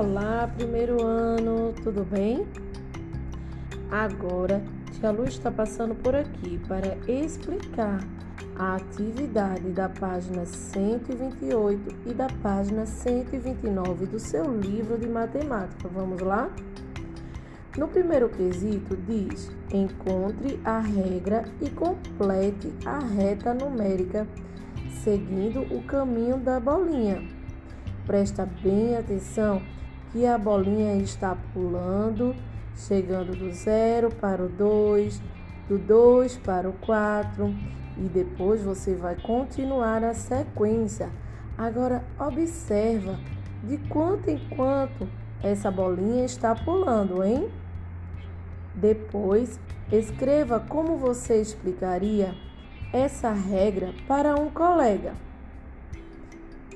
Olá, primeiro ano, tudo bem? Agora, Tia Lu está passando por aqui para explicar a atividade da página 128 e da página 129 do seu livro de matemática. Vamos lá? No primeiro quesito diz: encontre a regra e complete a reta numérica seguindo o caminho da bolinha. Presta bem atenção que a bolinha está pulando, chegando do zero para o 2, do 2 para o 4 e depois você vai continuar a sequência. Agora observa de quanto em quanto essa bolinha está pulando, hein? Depois, escreva como você explicaria essa regra para um colega.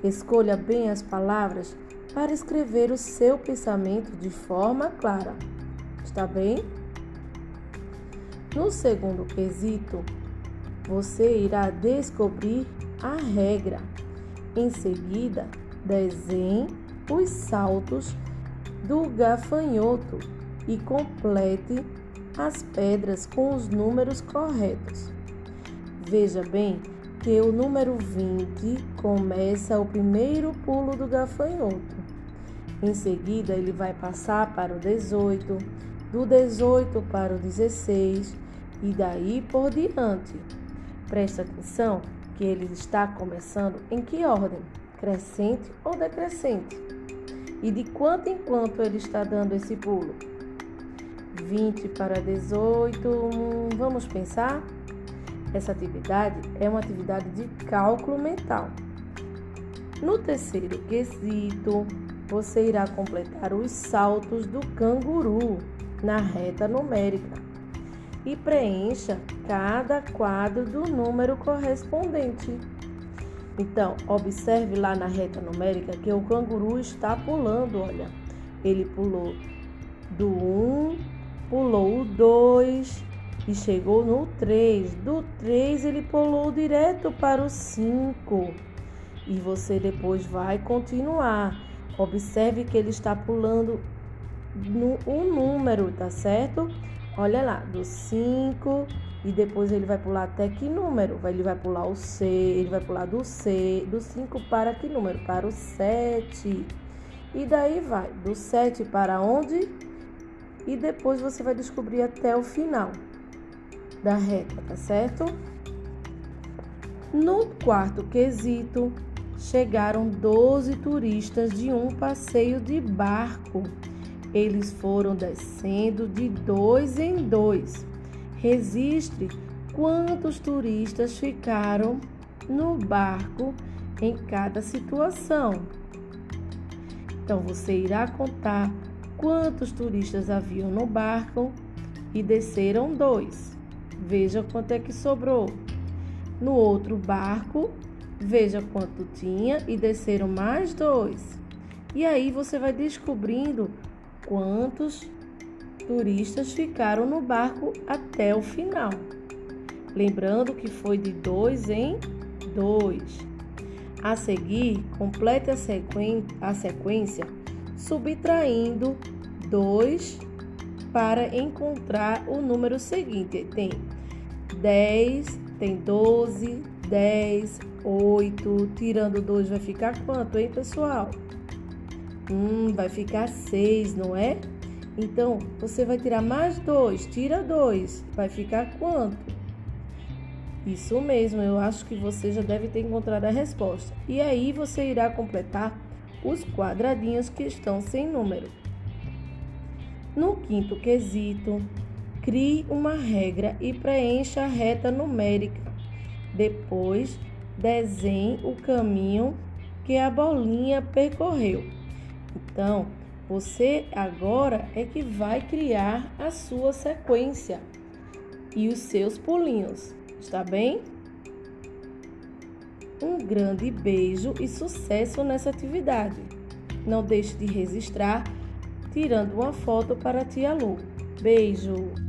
Escolha bem as palavras para escrever o seu pensamento de forma clara. Está bem? No segundo quesito, você irá descobrir a regra. Em seguida, desenhe os saltos do gafanhoto e complete as pedras com os números corretos. Veja bem que o número 20 começa o primeiro pulo do gafanhoto. Em seguida, ele vai passar para o 18, do 18 para o 16 e daí por diante. Presta atenção que ele está começando em que ordem? Crescente ou decrescente? E de quanto em quanto ele está dando esse pulo? 20 para 18. Hum, vamos pensar? Essa atividade é uma atividade de cálculo mental. No terceiro quesito, você irá completar os saltos do canguru na reta numérica e preencha cada quadro do número correspondente. Então, observe lá na reta numérica que o canguru está pulando, olha. Ele pulou do 1, pulou o 2, e chegou no 3. Do 3 ele pulou direto para o 5. E você depois vai continuar. Observe que ele está pulando no, um número, tá certo? Olha lá, do 5 e depois ele vai pular até que número? Ele vai pular o C, ele vai pular do C, do 5 para que número? Para o 7. E daí vai, do 7 para onde? E depois você vai descobrir até o final da reta, tá certo? No quarto quesito, chegaram 12 turistas de um passeio de barco. Eles foram descendo de dois em dois. Registre quantos turistas ficaram no barco em cada situação. Então você irá contar quantos turistas haviam no barco e desceram dois. Veja quanto é que sobrou. No outro barco, veja quanto tinha e desceram mais dois. E aí você vai descobrindo quantos turistas ficaram no barco até o final. Lembrando que foi de dois em dois. A seguir, complete a, a sequência subtraindo dois para encontrar o número seguinte. Tem 10, tem 12, 10, 8. Tirando 2 vai ficar quanto, hein, pessoal? Hum, vai ficar 6, não é? Então, você vai tirar mais 2, tira 2, vai ficar quanto? Isso mesmo, eu acho que você já deve ter encontrado a resposta. E aí você irá completar os quadradinhos que estão sem número. No quinto quesito, crie uma regra e preencha a reta numérica. Depois, desenhe o caminho que a bolinha percorreu. Então, você agora é que vai criar a sua sequência e os seus pulinhos, está bem? Um grande beijo e sucesso nessa atividade. Não deixe de registrar tirando uma foto para a tia Lu. Beijo!